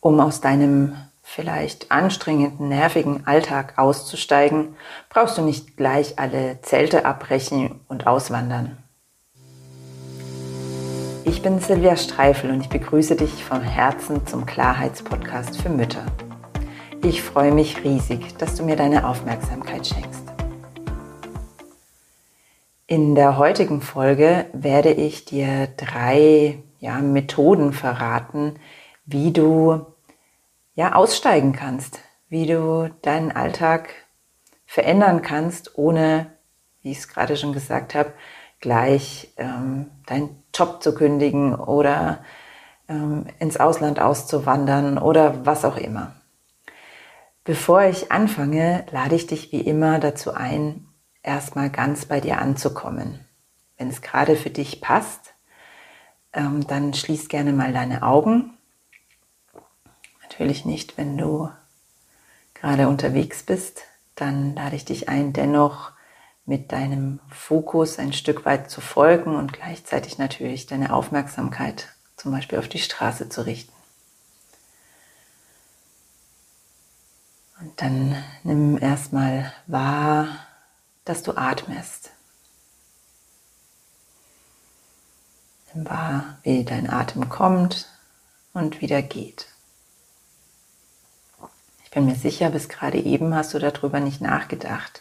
Um aus deinem vielleicht anstrengenden, nervigen Alltag auszusteigen, brauchst du nicht gleich alle Zelte abbrechen und auswandern. Ich bin Silvia Streifel und ich begrüße dich vom Herzen zum Klarheitspodcast für Mütter. Ich freue mich riesig, dass du mir deine Aufmerksamkeit schenkst. In der heutigen Folge werde ich dir drei ja, Methoden verraten, wie du ja, aussteigen kannst, wie du deinen Alltag verändern kannst, ohne, wie ich es gerade schon gesagt habe, gleich ähm, deinen Job zu kündigen oder ähm, ins Ausland auszuwandern oder was auch immer. Bevor ich anfange, lade ich dich wie immer dazu ein, erstmal ganz bei dir anzukommen. Wenn es gerade für dich passt, ähm, dann schließ gerne mal deine Augen Natürlich nicht, wenn du gerade unterwegs bist, dann lade ich dich ein, dennoch mit deinem Fokus ein Stück weit zu folgen und gleichzeitig natürlich deine Aufmerksamkeit zum Beispiel auf die Straße zu richten. Und dann nimm erstmal wahr, dass du atmest. Nimm wahr, wie dein Atem kommt und wieder geht. Ich bin mir sicher, bis gerade eben hast du darüber nicht nachgedacht.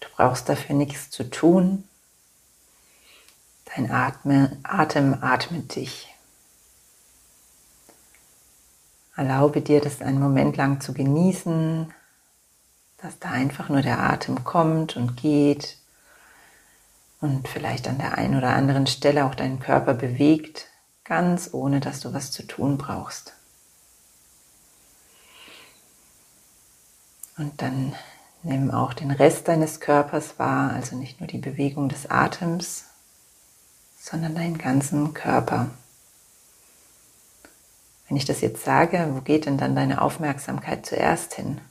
Du brauchst dafür nichts zu tun. Dein Atme, Atem atmet dich. Erlaube dir, das einen Moment lang zu genießen, dass da einfach nur der Atem kommt und geht und vielleicht an der einen oder anderen Stelle auch deinen Körper bewegt, ganz ohne dass du was zu tun brauchst. Und dann nimm auch den Rest deines Körpers wahr, also nicht nur die Bewegung des Atems, sondern deinen ganzen Körper. Wenn ich das jetzt sage, wo geht denn dann deine Aufmerksamkeit zuerst hin?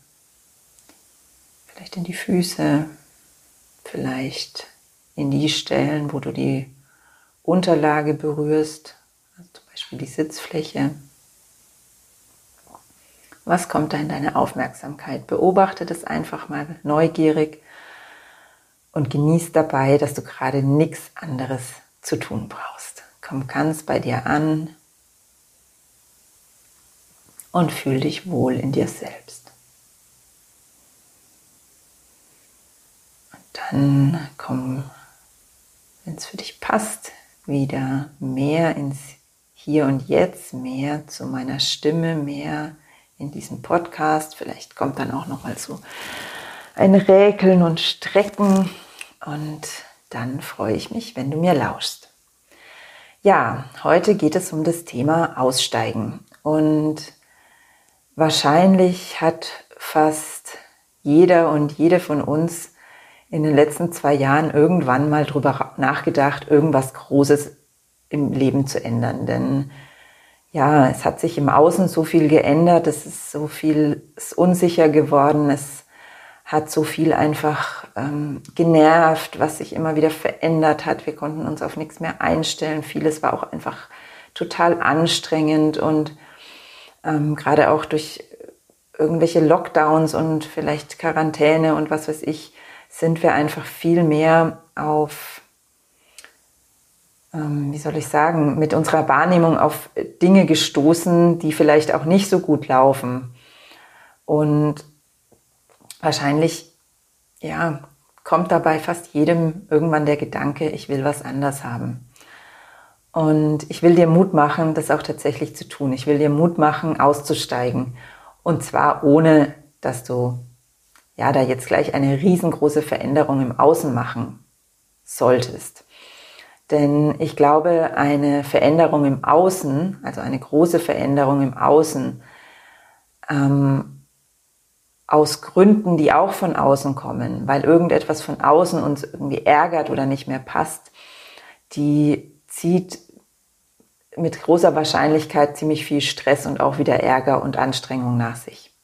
Vielleicht in die Füße, vielleicht in die Stellen, wo du die Unterlage berührst, also zum Beispiel die Sitzfläche. Was kommt da in deine Aufmerksamkeit? Beobachte das einfach mal neugierig und genieß dabei, dass du gerade nichts anderes zu tun brauchst. Komm ganz bei dir an und fühl dich wohl in dir selbst. Und dann komm, wenn es für dich passt, wieder mehr ins Hier und Jetzt, mehr zu meiner Stimme, mehr in diesem Podcast. Vielleicht kommt dann auch noch mal so ein Räkeln und Strecken und dann freue ich mich, wenn du mir lauschst. Ja, heute geht es um das Thema Aussteigen und wahrscheinlich hat fast jeder und jede von uns in den letzten zwei Jahren irgendwann mal drüber nachgedacht, irgendwas Großes im Leben zu ändern. Denn ja, es hat sich im Außen so viel geändert, es ist so viel ist unsicher geworden, es hat so viel einfach ähm, genervt, was sich immer wieder verändert hat. Wir konnten uns auf nichts mehr einstellen. Vieles war auch einfach total anstrengend und ähm, gerade auch durch irgendwelche Lockdowns und vielleicht Quarantäne und was weiß ich, sind wir einfach viel mehr auf wie soll ich sagen, mit unserer Wahrnehmung auf Dinge gestoßen, die vielleicht auch nicht so gut laufen. Und wahrscheinlich, ja, kommt dabei fast jedem irgendwann der Gedanke, ich will was anders haben. Und ich will dir Mut machen, das auch tatsächlich zu tun. Ich will dir Mut machen, auszusteigen. Und zwar ohne, dass du ja da jetzt gleich eine riesengroße Veränderung im Außen machen solltest. Denn ich glaube, eine Veränderung im Außen, also eine große Veränderung im Außen, ähm, aus Gründen, die auch von außen kommen, weil irgendetwas von außen uns irgendwie ärgert oder nicht mehr passt, die zieht mit großer Wahrscheinlichkeit ziemlich viel Stress und auch wieder Ärger und Anstrengung nach sich.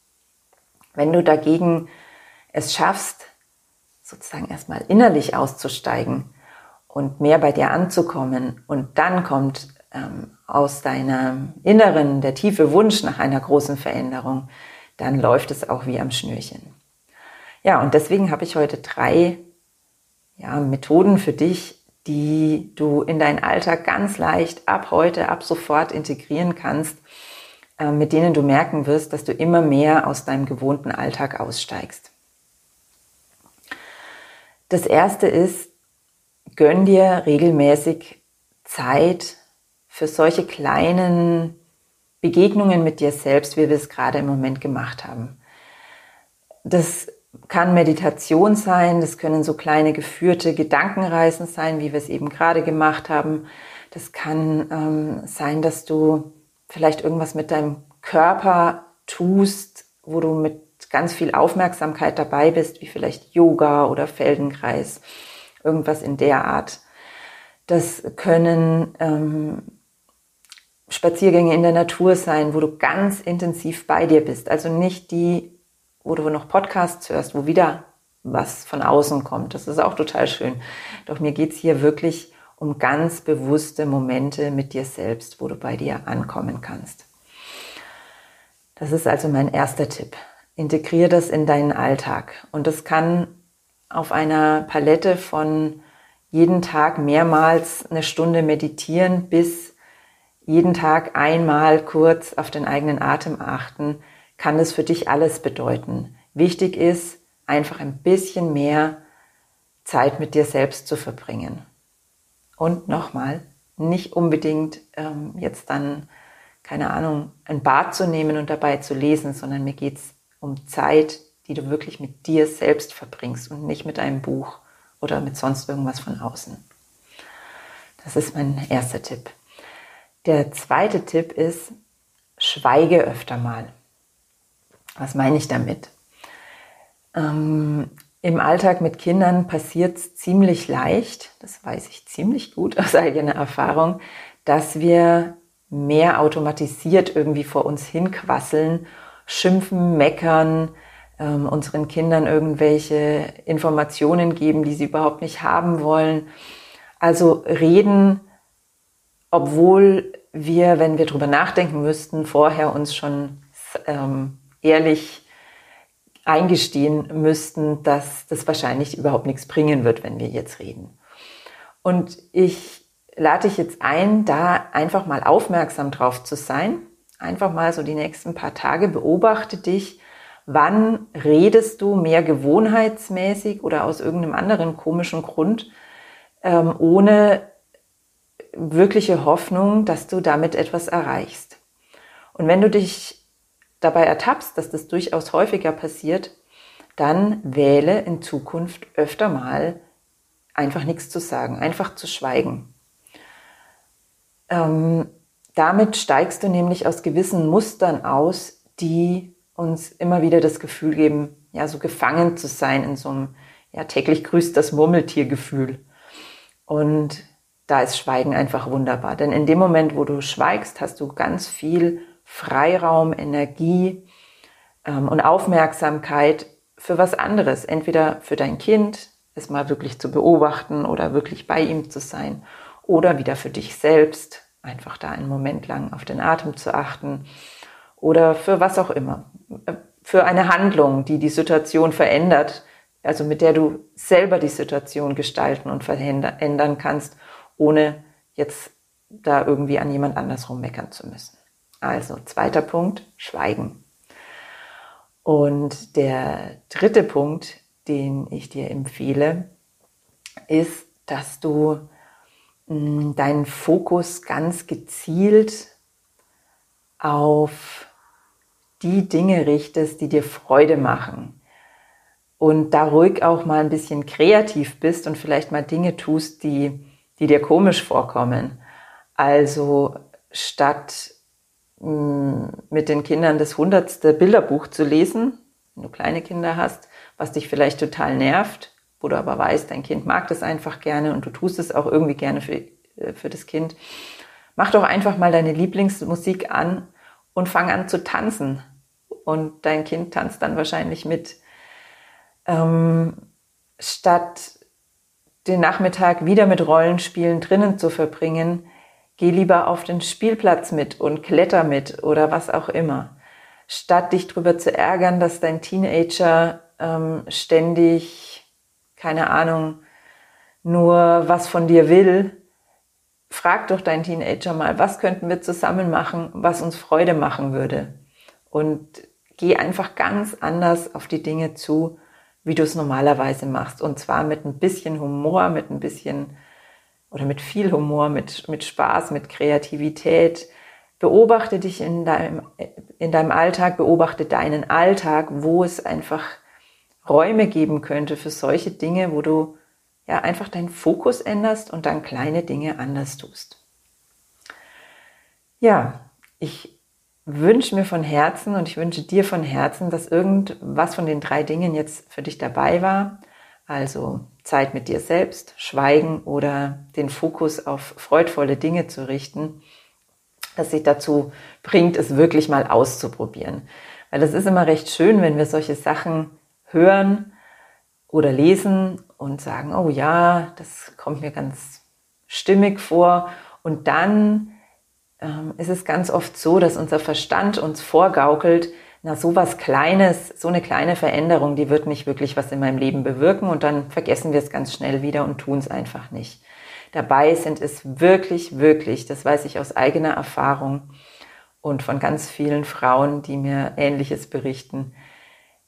Wenn du dagegen es schaffst, sozusagen erstmal innerlich auszusteigen, und mehr bei dir anzukommen. Und dann kommt ähm, aus deinem Inneren der tiefe Wunsch nach einer großen Veränderung, dann läuft es auch wie am Schnürchen. Ja, und deswegen habe ich heute drei ja, Methoden für dich, die du in deinen Alltag ganz leicht ab heute, ab sofort integrieren kannst, äh, mit denen du merken wirst, dass du immer mehr aus deinem gewohnten Alltag aussteigst. Das erste ist, gönn dir regelmäßig Zeit für solche kleinen Begegnungen mit dir selbst, wie wir es gerade im Moment gemacht haben. Das kann Meditation sein, das können so kleine geführte Gedankenreisen sein, wie wir es eben gerade gemacht haben. Das kann ähm, sein, dass du vielleicht irgendwas mit deinem Körper tust, wo du mit ganz viel Aufmerksamkeit dabei bist, wie vielleicht Yoga oder Feldenkreis, irgendwas in der Art. Das können ähm, Spaziergänge in der Natur sein, wo du ganz intensiv bei dir bist. Also nicht die wo du noch Podcasts hörst, wo wieder was von außen kommt. Das ist auch total schön. Doch mir geht's hier wirklich um ganz bewusste Momente mit dir selbst, wo du bei dir ankommen kannst. Das ist also mein erster Tipp. Integriere das in deinen Alltag. Und das kann auf einer Palette von jeden Tag mehrmals eine Stunde meditieren bis jeden Tag einmal kurz auf den eigenen Atem achten, kann es für dich alles bedeuten. Wichtig ist, einfach ein bisschen mehr Zeit mit dir selbst zu verbringen. Und nochmal, nicht unbedingt ähm, jetzt dann, keine Ahnung, ein Bad zu nehmen und dabei zu lesen, sondern mir geht's um Zeit, die du wirklich mit dir selbst verbringst und nicht mit einem Buch oder mit sonst irgendwas von außen. Das ist mein erster Tipp. Der zweite Tipp ist, schweige öfter mal. Was meine ich damit? Ähm, Im Alltag mit Kindern passiert es ziemlich leicht, das weiß ich ziemlich gut aus eigener Erfahrung, dass wir mehr automatisiert irgendwie vor uns hinquasseln, schimpfen, meckern, ähm, unseren Kindern irgendwelche Informationen geben, die sie überhaupt nicht haben wollen. Also reden, obwohl wir, wenn wir drüber nachdenken müssten, vorher uns schon ähm, ehrlich eingestehen müssten, dass das wahrscheinlich überhaupt nichts bringen wird, wenn wir jetzt reden. Und ich lade dich jetzt ein, da einfach mal aufmerksam drauf zu sein. Einfach mal so die nächsten paar Tage beobachte dich. Wann redest du mehr gewohnheitsmäßig oder aus irgendeinem anderen komischen Grund, ähm, ohne wirkliche Hoffnung, dass du damit etwas erreichst? Und wenn du dich dabei ertappst, dass das durchaus häufiger passiert, dann wähle in Zukunft öfter mal einfach nichts zu sagen, einfach zu schweigen. Ähm, damit steigst du nämlich aus gewissen Mustern aus, die uns immer wieder das Gefühl geben, ja, so gefangen zu sein in so einem, ja, täglich grüßt das Murmeltiergefühl. Und da ist Schweigen einfach wunderbar. Denn in dem Moment, wo du schweigst, hast du ganz viel Freiraum, Energie ähm, und Aufmerksamkeit für was anderes. Entweder für dein Kind, es mal wirklich zu beobachten oder wirklich bei ihm zu sein. Oder wieder für dich selbst, einfach da einen Moment lang auf den Atem zu achten. Oder für was auch immer. Für eine Handlung, die die Situation verändert, also mit der du selber die Situation gestalten und verändern kannst, ohne jetzt da irgendwie an jemand anders rummeckern zu müssen. Also zweiter Punkt, Schweigen. Und der dritte Punkt, den ich dir empfehle, ist, dass du hm, deinen Fokus ganz gezielt auf die Dinge richtest, die dir Freude machen. Und da ruhig auch mal ein bisschen kreativ bist und vielleicht mal Dinge tust, die, die dir komisch vorkommen. Also statt mit den Kindern das hundertste Bilderbuch zu lesen, wenn du kleine Kinder hast, was dich vielleicht total nervt, wo du aber weißt, dein Kind mag das einfach gerne und du tust es auch irgendwie gerne für, äh, für das Kind. Mach doch einfach mal deine Lieblingsmusik an und fang an zu tanzen. Und dein Kind tanzt dann wahrscheinlich mit. Ähm, statt den Nachmittag wieder mit Rollenspielen drinnen zu verbringen, Geh lieber auf den Spielplatz mit und kletter mit oder was auch immer. Statt dich darüber zu ärgern, dass dein Teenager ähm, ständig, keine Ahnung, nur was von dir will, frag doch deinen Teenager mal, was könnten wir zusammen machen, was uns Freude machen würde. Und geh einfach ganz anders auf die Dinge zu, wie du es normalerweise machst. Und zwar mit ein bisschen Humor, mit ein bisschen oder mit viel Humor, mit, mit Spaß, mit Kreativität. Beobachte dich in deinem, in deinem Alltag, beobachte deinen Alltag, wo es einfach Räume geben könnte für solche Dinge, wo du ja einfach deinen Fokus änderst und dann kleine Dinge anders tust. Ja, ich wünsche mir von Herzen und ich wünsche dir von Herzen, dass irgendwas von den drei Dingen jetzt für dich dabei war. Also Zeit mit dir selbst, Schweigen oder den Fokus auf freudvolle Dinge zu richten, dass sich dazu bringt, es wirklich mal auszuprobieren. Weil das ist immer recht schön, wenn wir solche Sachen hören oder lesen und sagen, oh ja, das kommt mir ganz stimmig vor. Und dann ähm, ist es ganz oft so, dass unser Verstand uns vorgaukelt, na, so was Kleines, so eine kleine Veränderung, die wird nicht wirklich was in meinem Leben bewirken und dann vergessen wir es ganz schnell wieder und tun es einfach nicht. Dabei sind es wirklich, wirklich, das weiß ich aus eigener Erfahrung und von ganz vielen Frauen, die mir Ähnliches berichten,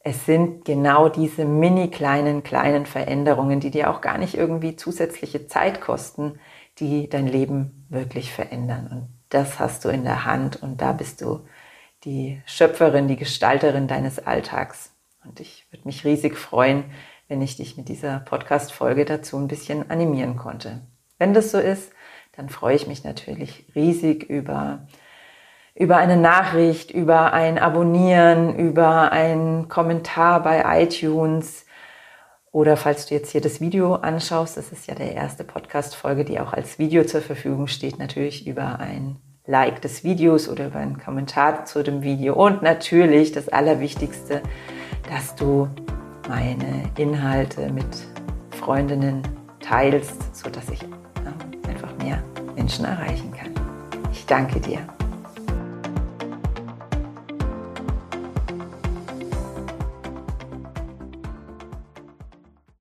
es sind genau diese mini kleinen, kleinen Veränderungen, die dir auch gar nicht irgendwie zusätzliche Zeit kosten, die dein Leben wirklich verändern. Und das hast du in der Hand und da bist du die Schöpferin, die Gestalterin deines Alltags. Und ich würde mich riesig freuen, wenn ich dich mit dieser Podcast-Folge dazu ein bisschen animieren konnte. Wenn das so ist, dann freue ich mich natürlich riesig über, über eine Nachricht, über ein Abonnieren, über einen Kommentar bei iTunes oder falls du jetzt hier das Video anschaust, das ist ja der erste Podcast-Folge, die auch als Video zur Verfügung steht, natürlich über ein Like des Videos oder über einen Kommentar zu dem Video. Und natürlich das Allerwichtigste, dass du meine Inhalte mit Freundinnen teilst, sodass ich einfach mehr Menschen erreichen kann. Ich danke dir.